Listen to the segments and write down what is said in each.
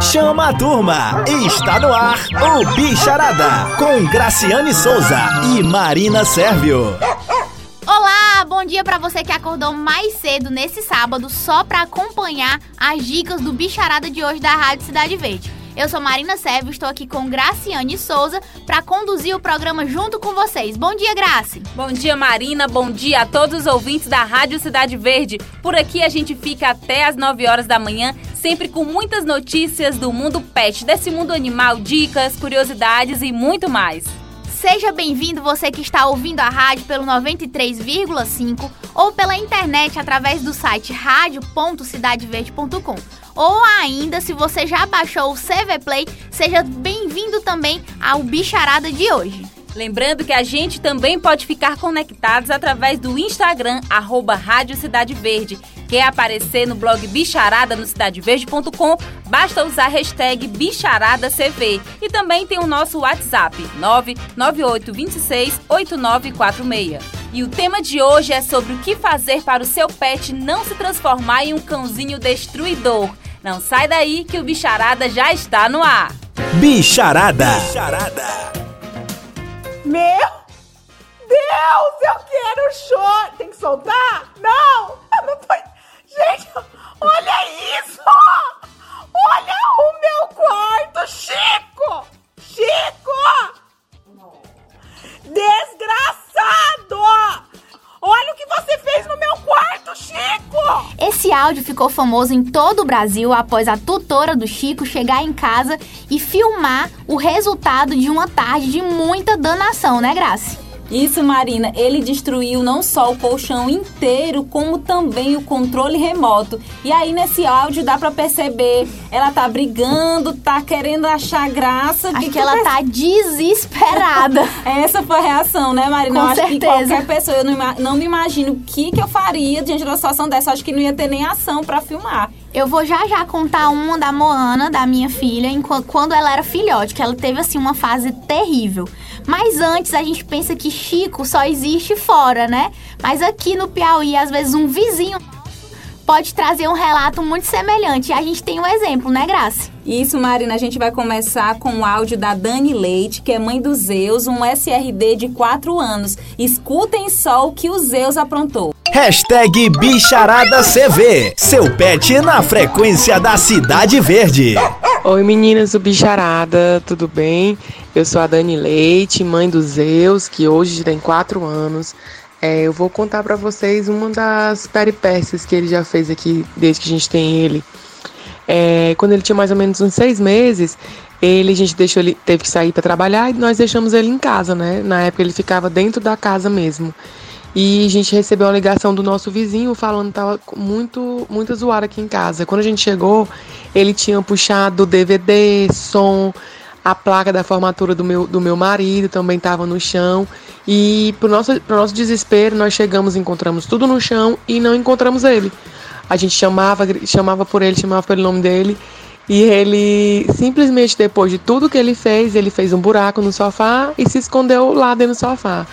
Chama a turma! Está no ar o Bicharada com Graciane Souza e Marina Sérvio. Olá, bom dia para você que acordou mais cedo nesse sábado só para acompanhar as dicas do Bicharada de hoje da Rádio Cidade Verde. Eu sou Marina Sérvio, estou aqui com Graciane Souza para conduzir o programa junto com vocês. Bom dia, Graci. Bom dia, Marina. Bom dia a todos os ouvintes da Rádio Cidade Verde. Por aqui a gente fica até as 9 horas da manhã, sempre com muitas notícias do mundo pet, desse mundo animal, dicas, curiosidades e muito mais. Seja bem-vindo você que está ouvindo a rádio pelo 93,5 ou pela internet através do site radio.cidadeverde.com. Ou ainda, se você já baixou o CV Play, seja bem-vindo também ao Bicharada de hoje. Lembrando que a gente também pode ficar conectados através do Instagram, arroba Rádio Cidade Verde. Quer aparecer no blog Bicharada no cidadeverde.com? Basta usar a hashtag BicharadaCV. E também tem o nosso WhatsApp, 998268946. E o tema de hoje é sobre o que fazer para o seu pet não se transformar em um cãozinho destruidor. Não sai daí que o Bicharada já está no ar. Bicharada. Bicharada. Meu Deus, eu quero chorar. Tem que soltar? Não, não foi. Gente, olha isso! Olha o meu quarto, Chico! Chico! Desgraçado! Olha o que você fez no meu quarto, Chico! Esse áudio ficou famoso em todo o Brasil após a tutora do Chico chegar em casa e filmar o resultado de uma tarde de muita danação, né, Graça? Isso, Marina, ele destruiu não só o colchão inteiro, como também o controle remoto. E aí nesse áudio dá para perceber, ela tá brigando, tá querendo achar graça. Acho que, que ela tá desesperada. Essa foi a reação, né, Marina? Com eu acho certeza. que qualquer pessoa, eu não, não me imagino o que, que eu faria diante de uma situação dessa. Eu acho que não ia ter nem ação para filmar. Eu vou já já contar uma da Moana, da minha filha, quando ela era filhote, que ela teve assim uma fase terrível. Mas antes a gente pensa que Chico só existe fora, né? Mas aqui no Piauí, às vezes um vizinho pode trazer um relato muito semelhante. E a gente tem um exemplo, né, Graça? Isso, Marina. A gente vai começar com o áudio da Dani Leite, que é mãe do Zeus, um SRD de 4 anos. Escutem só o que o Zeus aprontou. Hashtag BicharadaCV. Seu pet na frequência da Cidade Verde. Oi meninas do Bicharada, tudo bem? Eu sou a Dani Leite, mãe do Zeus, que hoje tem 4 anos. É, eu vou contar para vocês uma das peripécias que ele já fez aqui desde que a gente tem ele. É, quando ele tinha mais ou menos uns seis meses, ele a gente deixou ele teve que sair para trabalhar e nós deixamos ele em casa, né? Na época ele ficava dentro da casa mesmo. E a gente recebeu uma ligação do nosso vizinho falando que estava muito, muito zoado aqui em casa. Quando a gente chegou, ele tinha puxado DVD, som, a placa da formatura do meu, do meu marido também estava no chão. E pro nosso, pro nosso desespero, nós chegamos, encontramos tudo no chão e não encontramos ele. A gente chamava, chamava por ele, chamava pelo nome dele. E ele, simplesmente depois de tudo que ele fez, ele fez um buraco no sofá e se escondeu lá dentro do sofá.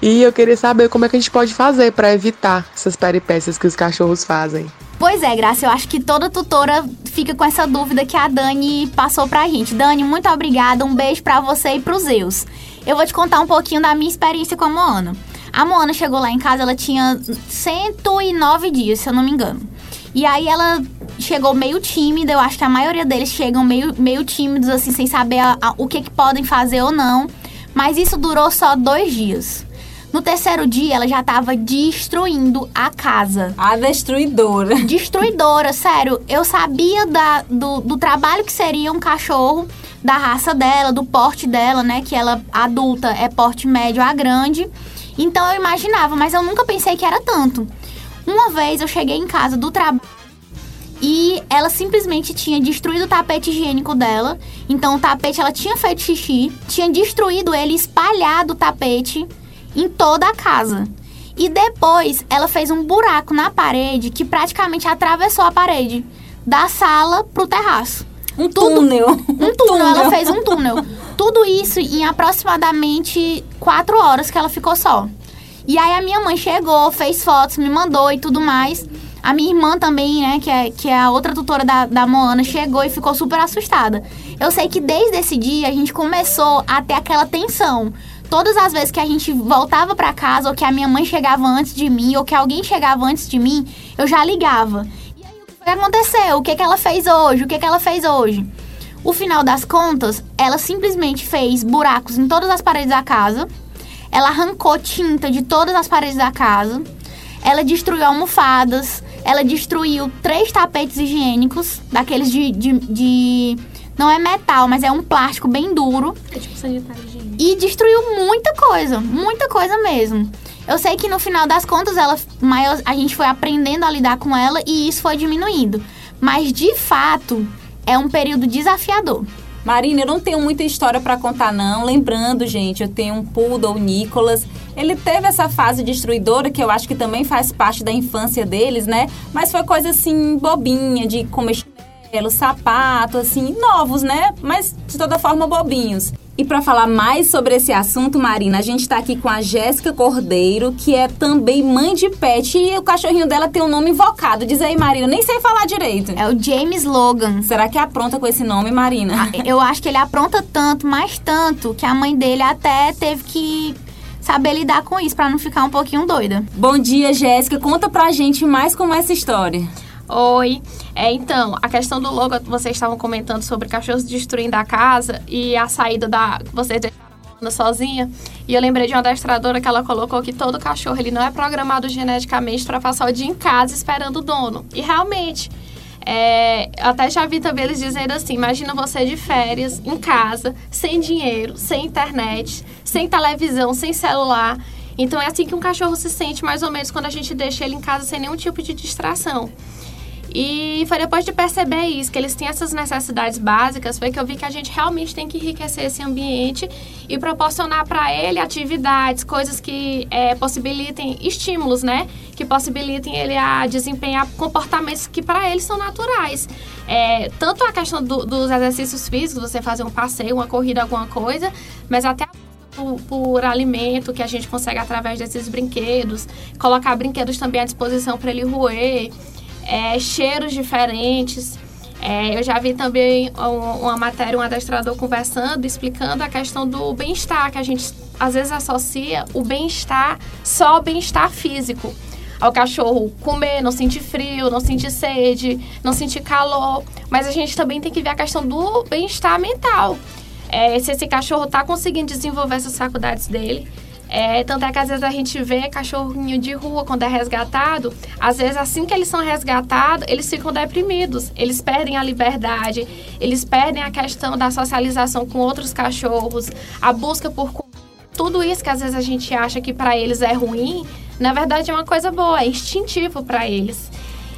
E eu queria saber como é que a gente pode fazer para evitar essas peripécias que os cachorros fazem. Pois é, Graça, eu acho que toda tutora fica com essa dúvida que a Dani passou pra gente. Dani, muito obrigada, um beijo para você e pros Zeus. Eu vou te contar um pouquinho da minha experiência com a Moana. A Moana chegou lá em casa, ela tinha 109 dias, se eu não me engano. E aí ela chegou meio tímida, eu acho que a maioria deles chegam meio, meio tímidos, assim, sem saber a, a, o que, que podem fazer ou não. Mas isso durou só dois dias. No terceiro dia, ela já tava destruindo a casa. A destruidora. Destruidora, sério. Eu sabia da, do, do trabalho que seria um cachorro, da raça dela, do porte dela, né? Que ela, adulta, é porte médio a grande. Então eu imaginava, mas eu nunca pensei que era tanto. Uma vez eu cheguei em casa do trabalho e ela simplesmente tinha destruído o tapete higiênico dela. Então o tapete ela tinha feito xixi, tinha destruído ele, espalhado o tapete em toda a casa. E depois ela fez um buraco na parede que praticamente atravessou a parede da sala pro terraço. Um túnel. Um túnel, túnel. ela fez um túnel. Tudo isso em aproximadamente quatro horas que ela ficou só. E aí a minha mãe chegou, fez fotos, me mandou e tudo mais. A minha irmã também, né, que é, que é a outra tutora da, da Moana, chegou e ficou super assustada. Eu sei que desde esse dia a gente começou a ter aquela tensão. Todas as vezes que a gente voltava para casa, ou que a minha mãe chegava antes de mim, ou que alguém chegava antes de mim, eu já ligava. E aí, o que aconteceu? O que, que ela fez hoje? O que, que ela fez hoje? O final das contas, ela simplesmente fez buracos em todas as paredes da casa. Ela arrancou tinta de todas as paredes da casa. Ela destruiu almofadas. Ela destruiu três tapetes higiênicos, daqueles de, de, de não é metal, mas é um plástico bem duro. É tipo sanitário higiênico. E destruiu muita coisa, muita coisa mesmo. Eu sei que no final das contas ela, a gente foi aprendendo a lidar com ela e isso foi diminuindo. Mas de fato é um período desafiador. Marina, eu não tenho muita história para contar não. Lembrando, gente, eu tenho um poodle, o Nicolas. Ele teve essa fase destruidora que eu acho que também faz parte da infância deles, né? Mas foi coisa assim bobinha de comer chinelo, sapato, assim, novos, né? Mas de toda forma bobinhos. E para falar mais sobre esse assunto, Marina, a gente está aqui com a Jéssica Cordeiro, que é também mãe de pet. E o cachorrinho dela tem um nome invocado. Diz aí, Marina, nem sei falar direito. É o James Logan. Será que apronta com esse nome, Marina? Ah, eu acho que ele apronta tanto, mais tanto, que a mãe dele até teve que saber lidar com isso para não ficar um pouquinho doida. Bom dia, Jéssica. Conta pra gente mais como é essa história. Oi. É, então, a questão do logo, vocês estavam comentando sobre cachorros destruindo a casa e a saída da. Vocês deixaram a sozinha. E eu lembrei de uma adestradora que ela colocou que todo cachorro ele não é programado geneticamente para passar o dia em casa esperando o dono. E realmente. É, até já vi também eles dizendo assim: imagina você de férias, em casa, sem dinheiro, sem internet, sem televisão, sem celular. Então é assim que um cachorro se sente mais ou menos quando a gente deixa ele em casa sem nenhum tipo de distração. E foi depois de perceber isso, que eles têm essas necessidades básicas, foi que eu vi que a gente realmente tem que enriquecer esse ambiente e proporcionar para ele atividades, coisas que é, possibilitem estímulos, né? Que possibilitem ele a desempenhar comportamentos que para eles são naturais. É, tanto a questão do, dos exercícios físicos, você fazer um passeio, uma corrida, alguma coisa, mas até por, por, alimento que a gente consegue através desses brinquedos, colocar brinquedos também à disposição para ele roer é, cheiros diferentes. É, eu já vi também uma matéria, um adestrador conversando, explicando a questão do bem-estar, que a gente às vezes associa o bem-estar só ao bem-estar físico. Ao cachorro comer, não sentir frio, não sentir sede, não sentir calor. Mas a gente também tem que ver a questão do bem-estar mental. É, se esse cachorro está conseguindo desenvolver essas faculdades dele, é, tanto é que às vezes a gente vê cachorrinho de rua quando é resgatado, às vezes assim que eles são resgatados, eles ficam deprimidos, eles perdem a liberdade, eles perdem a questão da socialização com outros cachorros, a busca por tudo isso que às vezes a gente acha que para eles é ruim, na verdade é uma coisa boa, é instintivo para eles.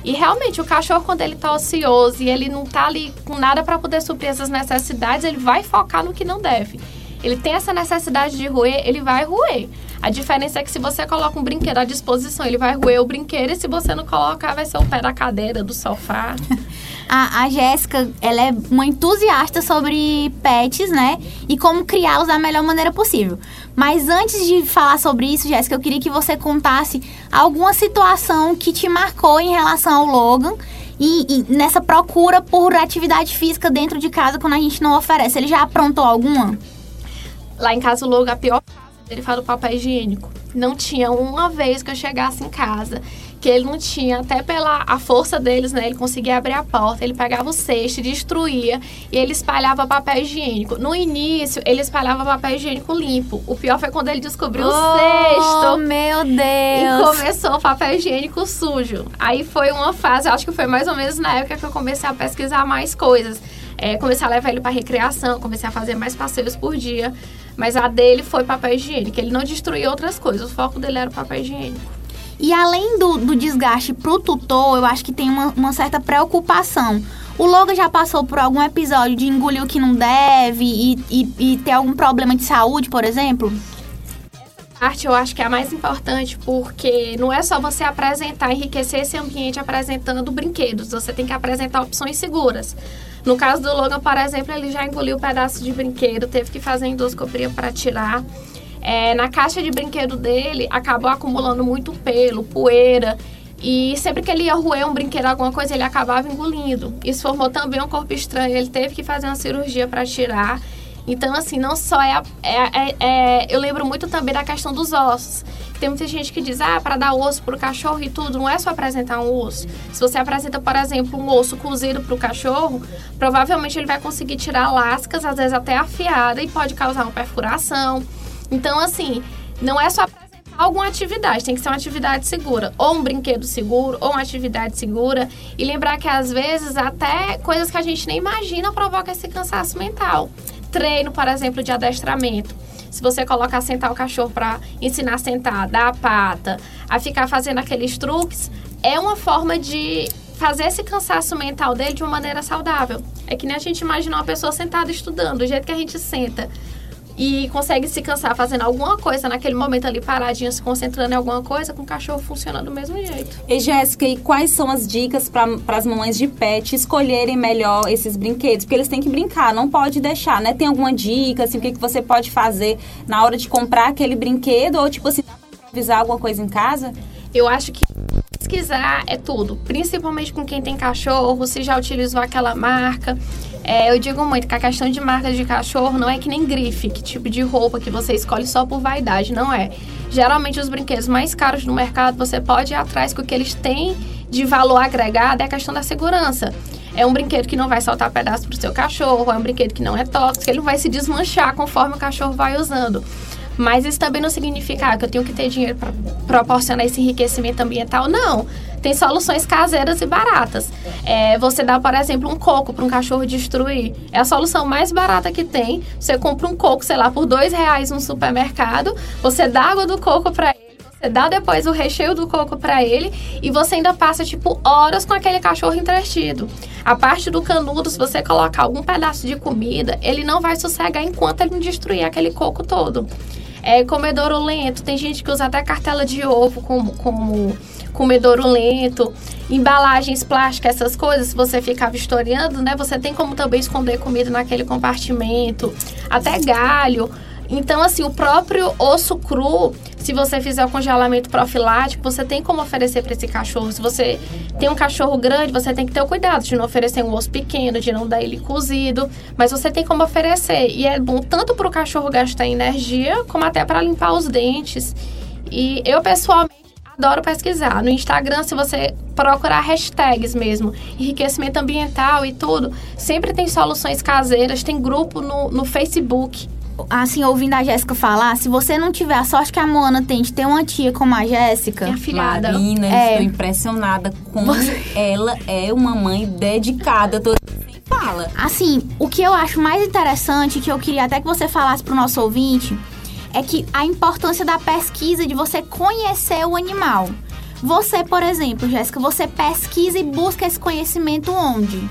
E realmente o cachorro quando ele tá ocioso e ele não tá ali com nada para poder suprir essas necessidades, ele vai focar no que não deve ele tem essa necessidade de roer, ele vai roer. A diferença é que se você coloca um brinquedo à disposição, ele vai roer o brinquedo, e se você não colocar, vai ser o pé da cadeira, do sofá. a, a Jéssica, ela é uma entusiasta sobre pets, né? E como criá-los da melhor maneira possível. Mas antes de falar sobre isso, Jéssica, eu queria que você contasse alguma situação que te marcou em relação ao Logan e, e, nessa procura por atividade física dentro de casa quando a gente não oferece. Ele já aprontou alguma? Lá em casa, o logo, a pior ele fala do papel higiênico. Não tinha uma vez que eu chegasse em casa que ele não tinha, até pela a força deles, né? Ele conseguia abrir a porta, ele pegava o cesto, destruía e ele espalhava papel higiênico. No início, ele espalhava papel higiênico limpo. O pior foi quando ele descobriu oh, o cesto. meu Deus! E começou o papel higiênico sujo. Aí foi uma fase, acho que foi mais ou menos na época que eu comecei a pesquisar mais coisas. É, comecei a levar ele para recreação, comecei a fazer mais passeios por dia. Mas a dele foi papel higiênico. Ele não destruía outras coisas. O foco dele era o papel higiênico. E além do, do desgaste pro tutor, eu acho que tem uma, uma certa preocupação. O Logan já passou por algum episódio de engolir o que não deve e, e, e ter algum problema de saúde, por exemplo? parte eu acho que é a mais importante, porque não é só você apresentar, enriquecer esse ambiente apresentando brinquedos, você tem que apresentar opções seguras. No caso do Logan, por exemplo, ele já engoliu um pedaço de brinquedo, teve que fazer endoscopia para tirar. É, na caixa de brinquedo dele, acabou acumulando muito pelo, poeira. E sempre que ele ia roer um brinquedo, alguma coisa, ele acabava engolindo. Isso formou também um corpo estranho. Ele teve que fazer uma cirurgia para tirar. Então, assim, não só é, a, é, é, é, Eu lembro muito também da questão dos ossos. Tem muita gente que diz, ah, para dar osso pro cachorro e tudo, não é só apresentar um osso. Se você apresenta, por exemplo, um osso cozido pro cachorro, provavelmente ele vai conseguir tirar lascas, às vezes até afiada, e pode causar uma perfuração. Então, assim, não é só apresentar alguma atividade, tem que ser uma atividade segura. Ou um brinquedo seguro, ou uma atividade segura. E lembrar que, às vezes, até coisas que a gente nem imagina provocam esse cansaço mental. Treino, por exemplo, de adestramento. Se você colocar sentar o cachorro para ensinar a sentar, dar a pata, a ficar fazendo aqueles truques, é uma forma de fazer esse cansaço mental dele de uma maneira saudável. É que nem a gente imagina uma pessoa sentada estudando, do jeito que a gente senta e consegue se cansar fazendo alguma coisa naquele momento ali paradinho, se concentrando em alguma coisa, com o cachorro funciona do mesmo jeito. E Jéssica, e quais são as dicas para as mamães de pet escolherem melhor esses brinquedos? Porque eles têm que brincar, não pode deixar, né? Tem alguma dica, assim, o que, que você pode fazer na hora de comprar aquele brinquedo? Ou, tipo assim, dá pra improvisar alguma coisa em casa? Eu acho que pesquisar é tudo, principalmente com quem tem cachorro, se já utilizou aquela marca. É, eu digo muito que a questão de marca de cachorro não é que nem grife, que tipo de roupa que você escolhe só por vaidade, não é. Geralmente os brinquedos mais caros no mercado você pode ir atrás com o que eles têm de valor agregado é a questão da segurança. É um brinquedo que não vai soltar pedaço pro seu cachorro, é um brinquedo que não é tóxico, ele vai se desmanchar conforme o cachorro vai usando. Mas isso também não significa que eu tenho que ter dinheiro para proporcionar esse enriquecimento ambiental, não. Tem soluções caseiras e baratas. É, você dá, por exemplo, um coco para um cachorro destruir. É a solução mais barata que tem. Você compra um coco, sei lá, por dois reais no supermercado. Você dá água do coco para ele. Você dá depois o recheio do coco para ele e você ainda passa, tipo, horas com aquele cachorro entretido. A parte do canudo, se você colocar algum pedaço de comida, ele não vai sossegar enquanto ele não destruir aquele coco todo. É, comedouro lento, tem gente que usa até cartela de ovo como, como comedouro lento, embalagens plásticas, essas coisas, se você ficar vistoriando, né? Você tem como também esconder comida naquele compartimento, até galho. Então, assim, o próprio osso cru, se você fizer o congelamento profilático, você tem como oferecer para esse cachorro. Se você tem um cachorro grande, você tem que ter o cuidado de não oferecer um osso pequeno, de não dar ele cozido, mas você tem como oferecer. E é bom tanto para o cachorro gastar energia, como até para limpar os dentes. E eu, pessoalmente, adoro pesquisar. No Instagram, se você procurar hashtags mesmo, enriquecimento ambiental e tudo, sempre tem soluções caseiras, tem grupo no, no Facebook assim, ouvindo a Jéssica falar, se você não tiver a sorte que a Moana tem de ter uma tia como a Jéssica. Minha filhada. Marina, é, estou impressionada com você... ela é uma mãe dedicada. Tô fala. Assim, o que eu acho mais interessante, que eu queria até que você falasse pro nosso ouvinte, é que a importância da pesquisa, de você conhecer o animal. Você, por exemplo, Jéssica, você pesquisa e busca esse conhecimento onde?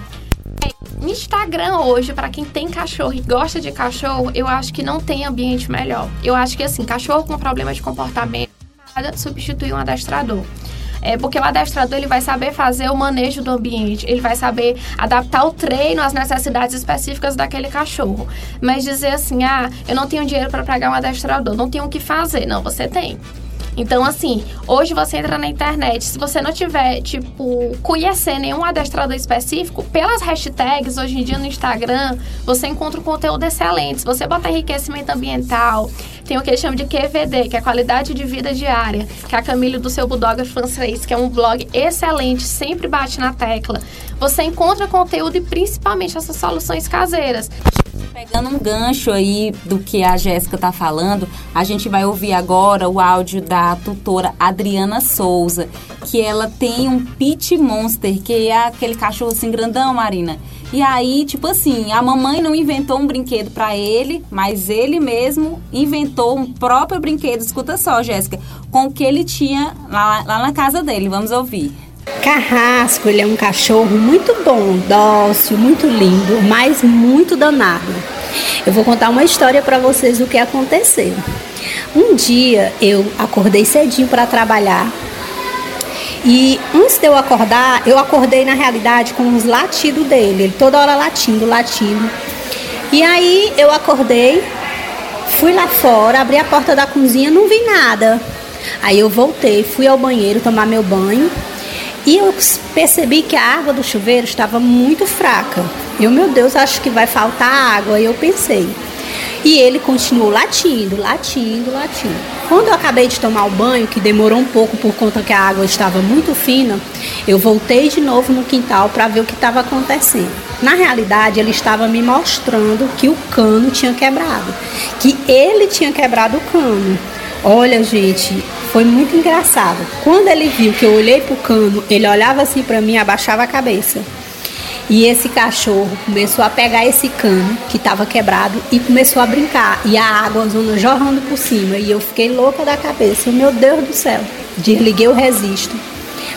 Instagram hoje, para quem tem cachorro e gosta de cachorro, eu acho que não tem ambiente melhor. Eu acho que assim, cachorro com problema de comportamento, nada substitui um adestrador. É porque o adestrador ele vai saber fazer o manejo do ambiente, ele vai saber adaptar o treino às necessidades específicas daquele cachorro. Mas dizer assim, ah, eu não tenho dinheiro para pagar um adestrador, não tenho o que fazer. Não, você tem. Então, assim, hoje você entra na internet, se você não tiver, tipo, conhecer nenhum adestrador específico, pelas hashtags, hoje em dia no Instagram, você encontra um conteúdo excelente. Se você botar enriquecimento ambiental, tem o que eles chamam de QVD, que é qualidade de vida diária, que é a Camille do seu Bulldog francês, que é um blog excelente, sempre bate na tecla. Você encontra conteúdo e principalmente essas soluções caseiras. Pegando um gancho aí do que a Jéssica tá falando, a gente vai ouvir agora o áudio da tutora Adriana Souza, que ela tem um pit monster, que é aquele cachorro assim grandão, Marina. E aí, tipo assim, a mamãe não inventou um brinquedo para ele, mas ele mesmo inventou um próprio brinquedo. Escuta só, Jéssica, com o que ele tinha lá, lá na casa dele. Vamos ouvir. Carrasco, ele é um cachorro muito bom, dócil, muito lindo, mas muito danado. Eu vou contar uma história para vocês do que aconteceu. Um dia eu acordei cedinho para trabalhar e antes de eu acordar, eu acordei na realidade com os latidos dele, ele toda hora latindo, latindo. E aí eu acordei, fui lá fora, abri a porta da cozinha, não vi nada. Aí eu voltei, fui ao banheiro tomar meu banho E eu percebi que a água do chuveiro estava muito fraca. Eu, meu Deus, acho que vai faltar água. E eu pensei. E ele continuou latindo, latindo, latindo. Quando eu acabei de tomar o banho, que demorou um pouco por conta que a água estava muito fina, eu voltei de novo no quintal para ver o que estava acontecendo. Na realidade, ele estava me mostrando que o cano tinha quebrado, que ele tinha quebrado o cano. Olha, gente, foi muito engraçado. Quando ele viu que eu olhei pro cano, ele olhava assim para mim, abaixava a cabeça. E esse cachorro começou a pegar esse cano que estava quebrado e começou a brincar. E a água zona jorrando por cima. E eu fiquei louca da cabeça. Meu Deus do céu. Desliguei o resisto.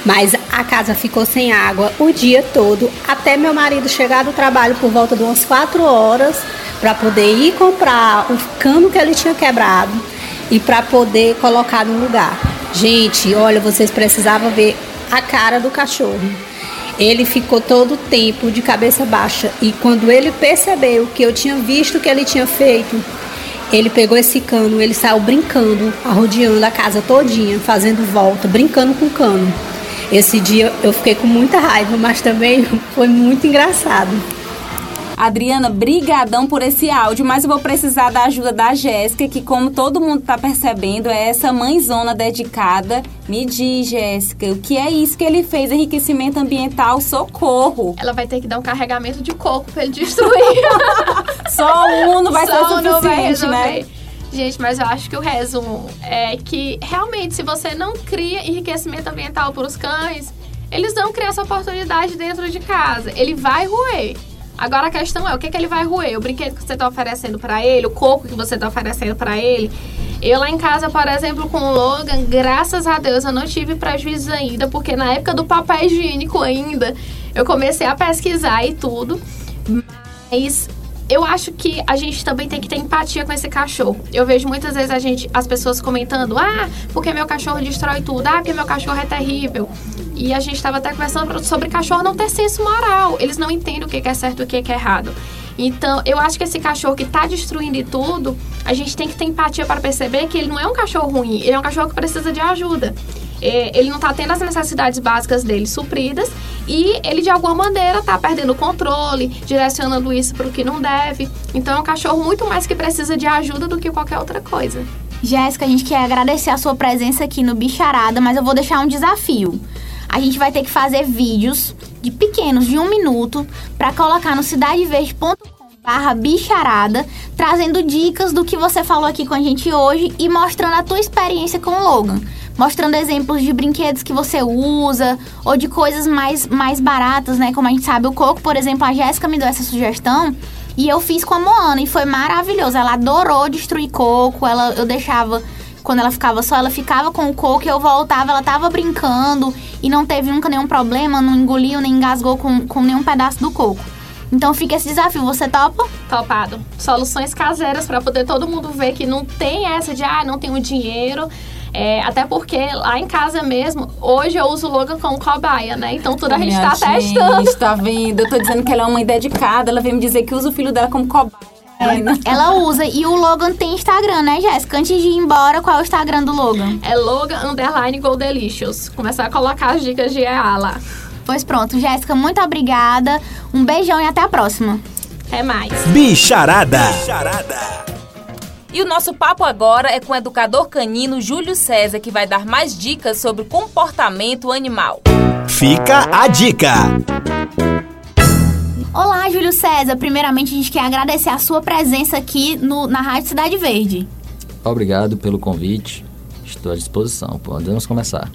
Mas a casa ficou sem água o dia todo, até meu marido chegar do trabalho por volta de umas 4 horas, para poder ir comprar o cano que ele tinha quebrado e para poder colocar no lugar. Gente, olha, vocês precisavam ver a cara do cachorro. Ele ficou todo o tempo de cabeça baixa e quando ele percebeu que eu tinha visto o que ele tinha feito, ele pegou esse cano, ele saiu brincando, arrodeando a casa todinha, fazendo volta, brincando com o cano. Esse dia eu fiquei com muita raiva, mas também foi muito engraçado. Adriana, brigadão por esse áudio, mas eu vou precisar da ajuda da Jéssica, que como todo mundo está percebendo, é essa mãezona dedicada. Me diz, Jéssica, o que é isso que ele fez? Enriquecimento ambiental, socorro. Ela vai ter que dar um carregamento de coco para ele destruir. Só um não vai Só ser não vai suficiente, né? Gente, mas eu acho que o resumo é que realmente, se você não cria enriquecimento ambiental para os cães, eles vão criar essa oportunidade dentro de casa. Ele vai roer. Agora a questão é, o que, que ele vai roer? O brinquedo que você está oferecendo para ele, o coco que você está oferecendo para ele. Eu lá em casa, por exemplo, com o Logan, graças a Deus eu não tive prejuízo ainda, porque na época do papel higiênico ainda, eu comecei a pesquisar e tudo. Mas eu acho que a gente também tem que ter empatia com esse cachorro. Eu vejo muitas vezes a gente, as pessoas comentando, ah, porque meu cachorro destrói tudo, ah, porque meu cachorro é terrível. E a gente estava até conversando sobre cachorro não ter senso moral. Eles não entendem o que é certo e o que é errado. Então, eu acho que esse cachorro que está destruindo tudo, a gente tem que ter empatia para perceber que ele não é um cachorro ruim, ele é um cachorro que precisa de ajuda. É, ele não está tendo as necessidades básicas dele supridas e ele de alguma maneira está perdendo o controle, direcionando isso para o que não deve. Então é um cachorro muito mais que precisa de ajuda do que qualquer outra coisa. Jéssica, a gente quer agradecer a sua presença aqui no Bicharada, mas eu vou deixar um desafio. A gente vai ter que fazer vídeos de pequenos, de um minuto, para colocar no cidadeverde.com barra bicharada, trazendo dicas do que você falou aqui com a gente hoje e mostrando a tua experiência com o Logan. Mostrando exemplos de brinquedos que você usa ou de coisas mais, mais baratas, né? Como a gente sabe, o coco, por exemplo, a Jéssica me deu essa sugestão e eu fiz com a Moana e foi maravilhoso. Ela adorou destruir coco, ela, eu deixava quando ela ficava só, ela ficava com o coco e eu voltava, ela tava brincando e não teve nunca nenhum problema, não engoliu nem engasgou com, com nenhum pedaço do coco. Então fica esse desafio, você topa? Topado. Soluções caseiras para poder todo mundo ver que não tem essa de, ah, não tenho dinheiro. É, até porque lá em casa mesmo, hoje eu uso o Logan como cobaia, né? Então tudo a gente Minha tá testando. Gente, tá vendo? Eu tô dizendo que ela é uma mãe dedicada, ela vem me dizer que usa o filho dela como cobaia. Ela usa. E o Logan tem Instagram, né, Jéssica? Antes de ir embora, qual é o Instagram do Logan? É Logan Underline Goldelicious. Começar a colocar as dicas de EA lá. Pois pronto, Jéssica, muito obrigada. Um beijão e até a próxima. Até mais. Bicharada. E o nosso papo agora é com o educador canino Júlio César, que vai dar mais dicas sobre comportamento animal. Fica a dica. Olá, Júlio César. Primeiramente, a gente quer agradecer a sua presença aqui no, na Rádio Cidade Verde. Obrigado pelo convite. Estou à disposição. Podemos começar.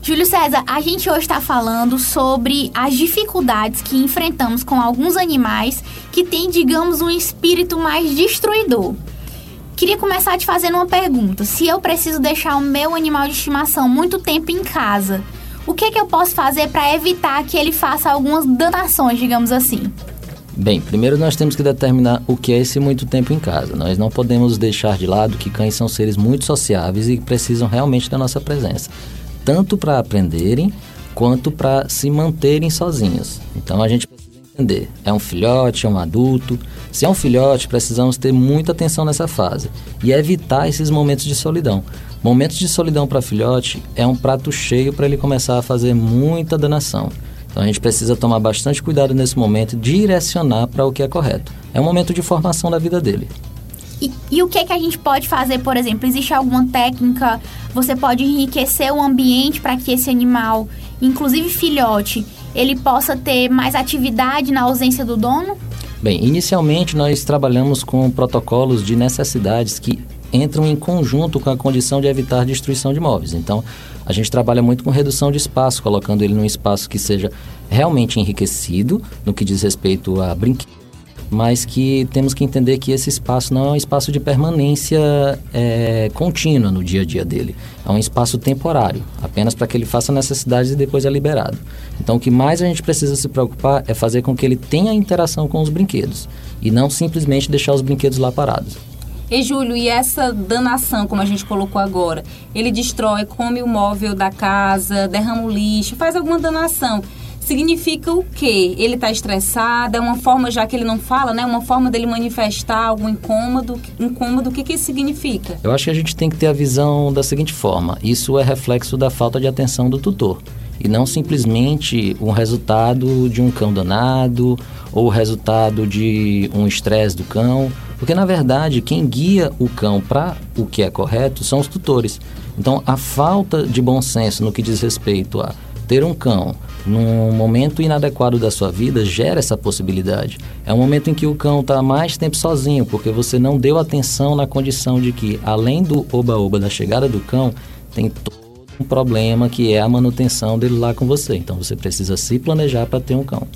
Júlio César, a gente hoje está falando sobre as dificuldades que enfrentamos com alguns animais que têm, digamos, um espírito mais destruidor. Queria começar te fazendo uma pergunta. Se eu preciso deixar o meu animal de estimação muito tempo em casa, o que, que eu posso fazer para evitar que ele faça algumas danações, digamos assim? Bem, primeiro nós temos que determinar o que é esse muito tempo em casa. Nós não podemos deixar de lado que cães são seres muito sociáveis e precisam realmente da nossa presença, tanto para aprenderem quanto para se manterem sozinhos. Então a gente precisa entender: é um filhote, é um adulto? Se é um filhote, precisamos ter muita atenção nessa fase e evitar esses momentos de solidão. Momentos de solidão para filhote é um prato cheio para ele começar a fazer muita danação. Então a gente precisa tomar bastante cuidado nesse momento e direcionar para o que é correto. É um momento de formação da vida dele. E, e, o que, que a gente pode fazer, por exemplo? Existe alguma técnica? Você pode enriquecer o ambiente para que esse animal, inclusive filhote, ele possa ter mais atividade na ausência do dono? Bem, inicialmente nós trabalhamos com protocolos de necessidades que entram em conjunto com a condição de evitar destruição de imóveis. Então, a gente trabalha muito com redução de espaço, colocando ele num espaço que seja realmente enriquecido no que diz respeito a brinquedos mas que temos que entender que esse espaço não é um espaço de permanência é, contínua no dia a dia dele. É um espaço temporário, apenas para que ele faça necessidades e depois é liberado. Então, o que mais a gente precisa se preocupar é fazer com que ele tenha interação com os brinquedos e não simplesmente deixar os brinquedos lá parados. E Júlio, e essa danação, como a gente colocou agora, ele destrói, come o móvel da casa, derrama o lixo, faz alguma danação significa o quê? Ele está estressado, é uma forma, já que ele não fala, né? Uma forma dele manifestar algum incômodo. Incômodo, o que, que isso significa? Eu acho que a gente tem que ter a visão da seguinte forma: isso é reflexo da falta de atenção do tutor. E não simplesmente um resultado de um cão danado ou o resultado de um estresse do cão. Porque, na verdade, quem guia o cão para o que é correto são os tutores. Então, a falta de bom senso no que diz respeito a ter um cão num momento inadequado da sua vida gera essa possibilidade. É um momento em que o cão está mais tempo sozinho, porque você não deu atenção na condição de que, além do oba-oba da chegada do cão, tem todo um problema que é a manutenção dele lá com você. Então você precisa se planejar para ter um cão.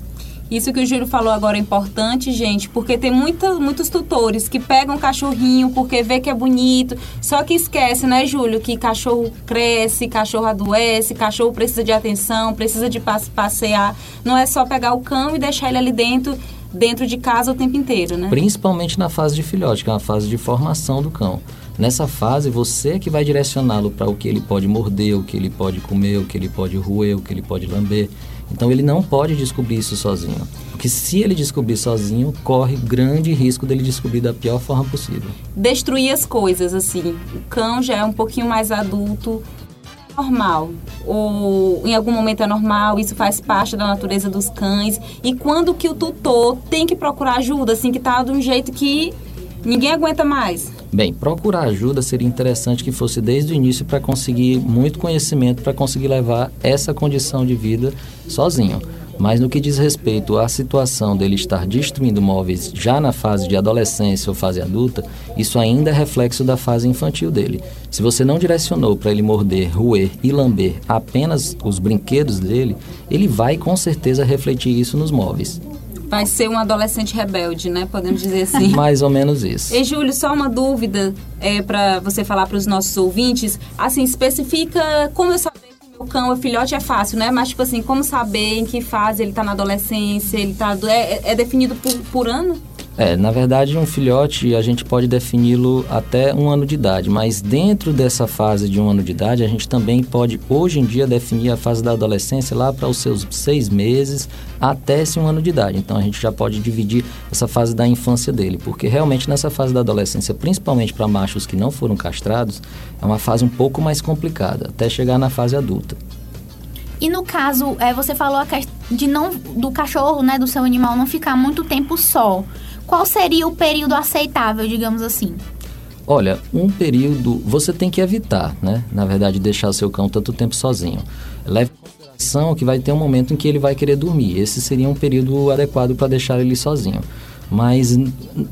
Isso que o Júlio falou agora é importante, gente, porque tem muita, muitos tutores que pegam cachorrinho porque vê que é bonito, só que esquece, né, Júlio, que cachorro cresce, cachorro adoece, cachorro precisa de atenção, precisa de passear. Não é só pegar o cão e deixar ele ali dentro dentro de casa o tempo inteiro, né? Principalmente na fase de filhote, que é uma fase de formação do cão. Nessa fase, você é que vai direcioná-lo para o que ele pode morder, o que ele pode comer, o que ele pode roer, o que ele pode lamber. Então ele não pode descobrir isso sozinho. Porque se ele descobrir sozinho, corre grande risco dele descobrir da pior forma possível. Destruir as coisas, assim. O cão já é um pouquinho mais adulto, normal ou em algum momento é normal, isso faz parte da natureza dos cães. E quando que o tutor tem que procurar ajuda, assim, que tá de um jeito que ninguém aguenta mais? Bem, procurar ajuda seria interessante que fosse desde o início para conseguir muito conhecimento, para conseguir levar essa condição de vida sozinho. Mas no que diz respeito à situação dele estar destruindo móveis já na fase de adolescência ou fase adulta, isso ainda é reflexo da fase infantil dele. Se você não direcionou para ele morder, roer e lamber apenas os brinquedos dele, ele vai com certeza refletir isso nos móveis vai ser um adolescente rebelde, né? Podemos dizer assim. Mais ou menos isso. E Júlio, só uma dúvida é, para você falar para os nossos ouvintes. Assim, especifica como eu saber que o cão é filhote é fácil, né? Mas, tipo assim, como saber em que fase ele está na adolescência, ele tá... É, é definido por, por ano? É, na verdade, um filhote a gente pode defini-lo até um ano de idade, mas dentro dessa fase de um ano de idade, a gente também pode, hoje em dia, definir a fase da adolescência lá para os seus seis meses até esse um ano de idade. Então, a gente já pode dividir essa fase da infância dele, porque realmente nessa fase da adolescência, principalmente para machos que não foram castrados, é uma fase um pouco mais complicada, até chegar na fase adulta. E no caso, é, você falou de não do cachorro, né, do seu animal não ficar muito tempo só qual seria o período aceitável, digamos assim? Olha, um período você tem que evitar, né? Na verdade, deixar seu cão tanto tempo sozinho. Leve em que vai ter um momento em que ele vai querer dormir. Esse seria um período adequado para deixar ele sozinho. Mas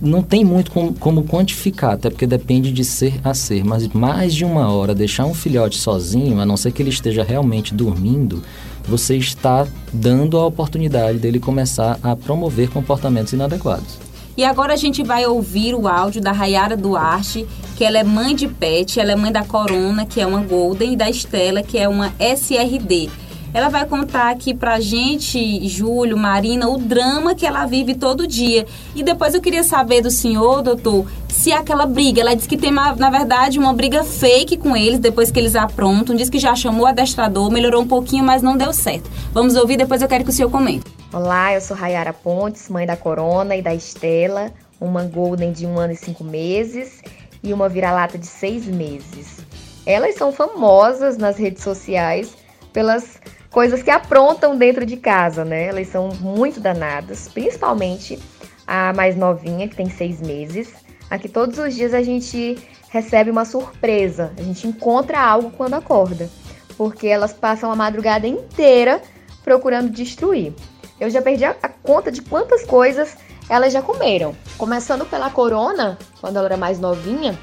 não tem muito como, quantificar, até porque depende de ser a ser. Mas mais de uma hora deixar um filhote sozinho, a não ser que ele esteja realmente dormindo, você está dando a oportunidade dele começar a promover comportamentos inadequados. E agora a gente vai ouvir o áudio da Rayara Duarte, que ela é mãe de pet, ela é mãe da Corona, que é uma Golden, e da Estela, que é uma SRD. Ela vai contar aqui pra gente, Júlio, Marina, o drama que ela vive todo dia. E depois eu queria saber do senhor, doutor, se aquela briga. Ela disse que tem, na verdade, uma briga fake com eles depois que eles aprontam. Diz que já chamou o adestrador, melhorou um pouquinho, mas não deu certo. Vamos ouvir, depois eu quero que o senhor comente. Olá, eu sou Rayara Pontes, mãe da Corona e da Estela, uma Golden de um ano e cinco meses e uma vira-lata de seis meses. elas são famosas nas redes sociais pelas coisas que aprontam dentro de casa, né? Elas são muito danadas, principalmente a mais novinha, que tem seis meses. Aqui todos os dias a gente recebe uma surpresa, a gente encontra algo quando acorda, porque elas passam a madrugada inteira procurando destruir. Eu já perdi a conta de quantas coisas elas já comeram. Começando pela corona, quando ela era mais novinha,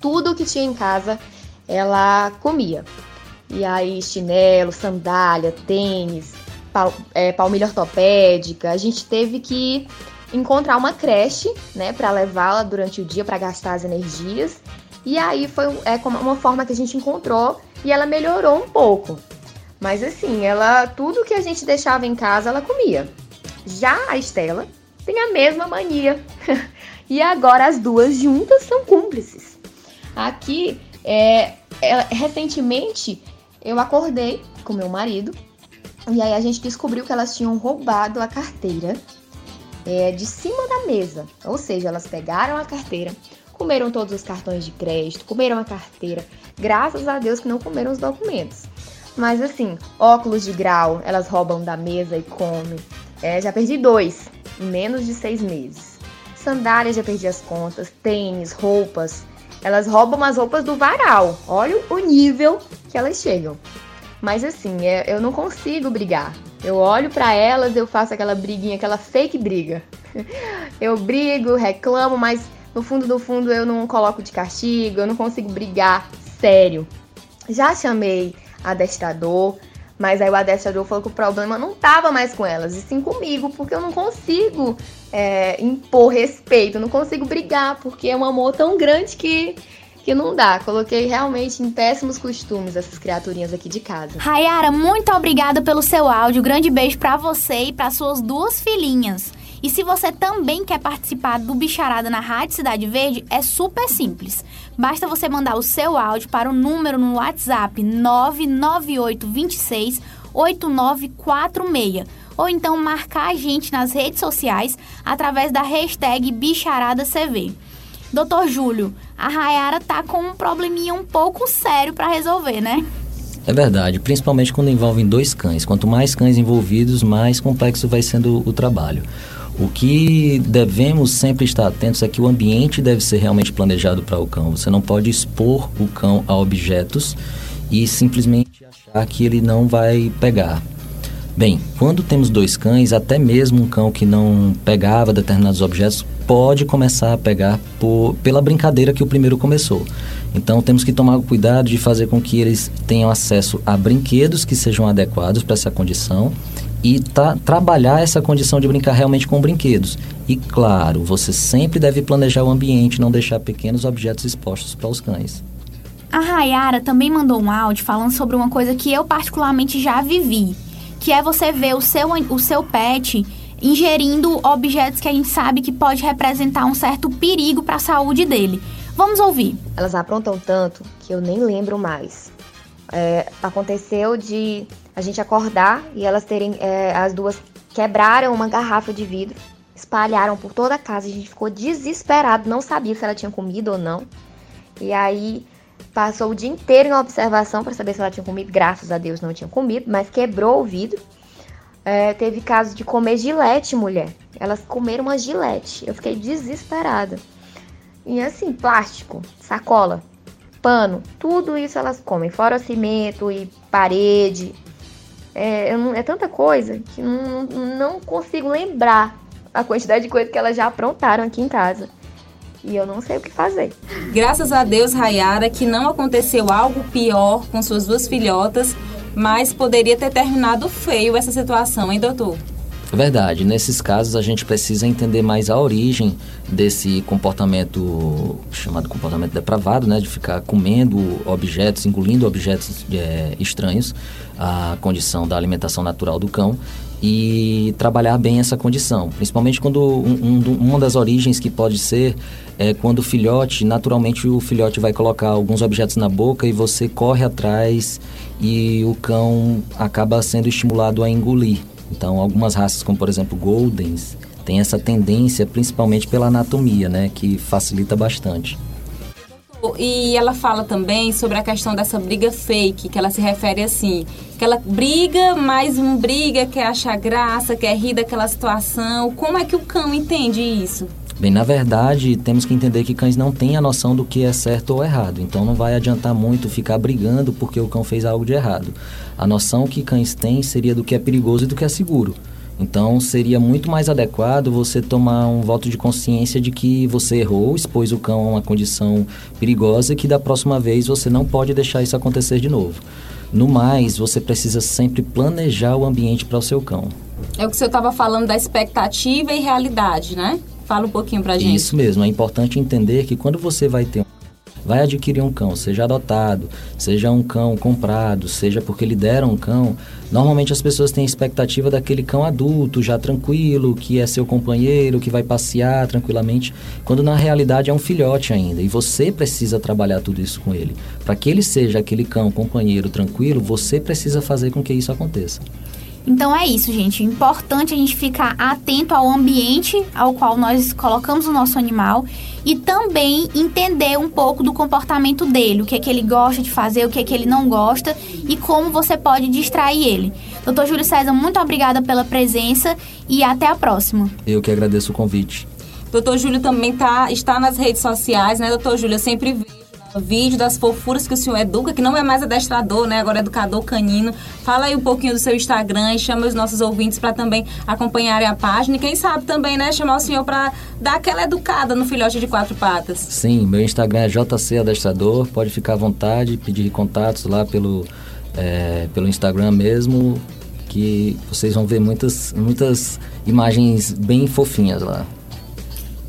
tudo que tinha em casa ela comia. E aí, chinelo, sandália, tênis, pal, é, palmilha ortopédica. A gente teve que encontrar uma creche, né, para levá-la durante o dia para gastar as energias. E aí foi é, uma forma que a gente encontrou e ela melhorou um pouco. Mas assim, ela tudo que a gente deixava em casa, ela comia. Já a Estela tem a mesma mania. e agora as duas juntas são cúmplices. Aqui, é, é, recentemente, eu acordei com meu marido e aí a gente descobriu que elas tinham roubado a carteira é, de cima da mesa. Ou seja, elas pegaram a carteira, comeram todos os cartões de crédito, comeram a carteira. Graças a Deus que não comeram os documentos. Mas assim, óculos de grau, elas roubam da mesa e comem. É, já perdi dois em menos de seis meses. Sandálias, já perdi as contas. Tênis, roupas. Elas roubam as roupas do varal. Olha o nível que elas chegam. Mas assim, é, eu não consigo brigar. Eu olho para elas, eu faço aquela briguinha, aquela fake briga. Eu brigo, reclamo, mas no fundo do fundo eu não coloco de castigo, eu não consigo brigar sério. Já chamei adestrador, mas aí o adestrador falou que o problema não tava mais com elas, e sim comigo, porque eu não consigo é, impor respeito, não consigo brigar, porque é um amor tão grande que que não dá. Coloquei realmente em péssimos costumes essas criaturinhas aqui de casa. Rayara, muito obrigada pelo seu áudio. Grande beijo para você e para suas duas filhinhas. E se você também quer participar do Bicharada na Rádio Cidade Verde, é super simples. Basta você mandar o seu áudio para o número no WhatsApp 99826 8946 ou então marcar a gente nas redes sociais através da hashtag BicharadaCV. Doutor Júlio, a Rayara tá com um probleminha um pouco sério para resolver, né? É verdade, principalmente quando envolvem dois cães. Quanto mais cães envolvidos, mais complexo vai sendo o trabalho. O que devemos sempre estar atentos é que o ambiente deve ser realmente planejado para o cão. Você não pode expor o cão a objetos e simplesmente achar que ele não vai pegar. Bem, quando temos dois cães, até mesmo um cão que não pegava determinados objetos pode começar a pegar por, pela brincadeira que o primeiro começou. Então temos que tomar cuidado de fazer com que eles tenham acesso a brinquedos que sejam adequados para essa condição e tá, trabalhar essa condição de brincar realmente com brinquedos. E claro, você sempre deve planejar o ambiente, não deixar pequenos objetos expostos para os cães. A Rayara também mandou um áudio falando sobre uma coisa que eu particularmente já vivi, que é você ver o seu, o seu pet ingerindo objetos que a gente sabe que pode representar um certo perigo para a saúde dele. Vamos ouvir. Elas aprontam tanto que eu nem lembro mais. É, aconteceu de a gente acordar e elas terem. É, as duas quebraram uma garrafa de vidro, espalharam por toda a casa. A gente ficou desesperado, não sabia se ela tinha comido ou não. E aí passou o dia inteiro em observação para saber se ela tinha comido. Graças a Deus não tinha comido, mas quebrou o vidro. É, teve caso de comer gilete, mulher. Elas comeram uma gilete. Eu fiquei desesperada. E assim, plástico, sacola, pano, tudo isso elas comem. Fora cimento e parede. É, não, é tanta coisa que não, não consigo lembrar a quantidade de coisa que elas já aprontaram aqui em casa. E eu não sei o que fazer. Graças a Deus, Rayara, que não aconteceu algo pior com suas duas filhotas mas poderia ter terminado feio essa situação, hein, doutor? Verdade. Nesses casos, a gente precisa entender mais a origem desse comportamento chamado comportamento depravado, né? De ficar comendo objetos, engolindo objetos é, estranhos, a condição da alimentação natural do cão e trabalhar bem essa condição. Principalmente quando um, um, uma das origens que pode ser é quando o filhote, naturalmente o filhote vai colocar alguns objetos na boca e você corre atrás e o cão acaba sendo estimulado a engolir. Então, algumas raças, como por exemplo Goldens, tem essa tendência principalmente pela anatomia, né, que facilita bastante. E ela fala também sobre a questão dessa briga fake, que ela se refere assim, que ela briga, mas um briga, quer achar graça, quer rir daquela situação. Como é que o cão entende isso? Bem, na verdade, temos que entender que cães não têm a noção do que é certo ou errado. Então não vai adiantar muito ficar brigando porque o cão fez algo de errado. A noção que cães têm seria do que é perigoso e do que é seguro. Então seria muito mais adequado você tomar um voto de consciência de que você errou, expôs o cão a uma condição perigosa e que da próxima vez você não pode deixar isso acontecer de novo. No mais, você precisa sempre planejar o ambiente para o seu cão. É o que senhor estava falando da expectativa e realidade, né? Fala um pouquinho para gente. Isso mesmo, é importante entender que quando você vai ter vai adquirir um cão, seja adotado, seja um cão comprado, seja porque lhe deram um cão, normalmente as pessoas têm expectativa daquele cão adulto, já tranquilo, que é seu companheiro, que vai passear tranquilamente, quando na realidade é um filhote ainda. E você precisa trabalhar tudo isso com ele. Para que ele seja aquele cão companheiro tranquilo, você precisa fazer com que isso aconteça. Então é isso, gente. Importante a gente ficar atento ao ambiente ao qual nós colocamos o nosso animal e também entender um pouco do comportamento dele, o que é que ele gosta de fazer, o que é que ele não gosta e como você pode distrair ele. Doutor Júlio César, muito obrigada pela presença e até a próxima. Eu que agradeço o convite. Doutor Júlio também tá, está nas redes sociais, né, doutor Júlio? Eu sempre vejo vídeo das fofuras que o senhor educa, que não é mais adestrador, né? Agora é educador canino. Fala aí um pouquinho do seu Instagram e chama os nossos ouvintes para também acompanharem a página. E quem sabe também, né, chamar o senhor para dar aquela educada no filhote de quatro patas. Sim, meu Instagram é JC Adestrador. Pode ficar à vontade, pedir contatos lá pelo, é, pelo Instagram mesmo, que vocês vão ver muitas, muitas imagens bem fofinhas lá.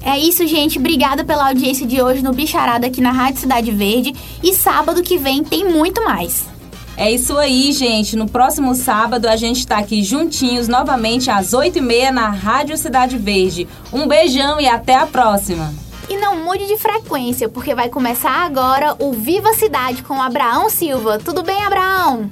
É isso, gente. Obrigada pela audiência de hoje no Bicharada aqui na Rádio Cidade Verde. E sábado que vem tem muito mais. É isso aí, gente. No próximo sábado a gente está aqui juntinhos novamente às 8h30 na Rádio Cidade Verde. Um beijão e até a próxima. E não mude de frequência, porque vai começar agora o Viva Cidade com Abraão Silva. Tudo bem, Abraão?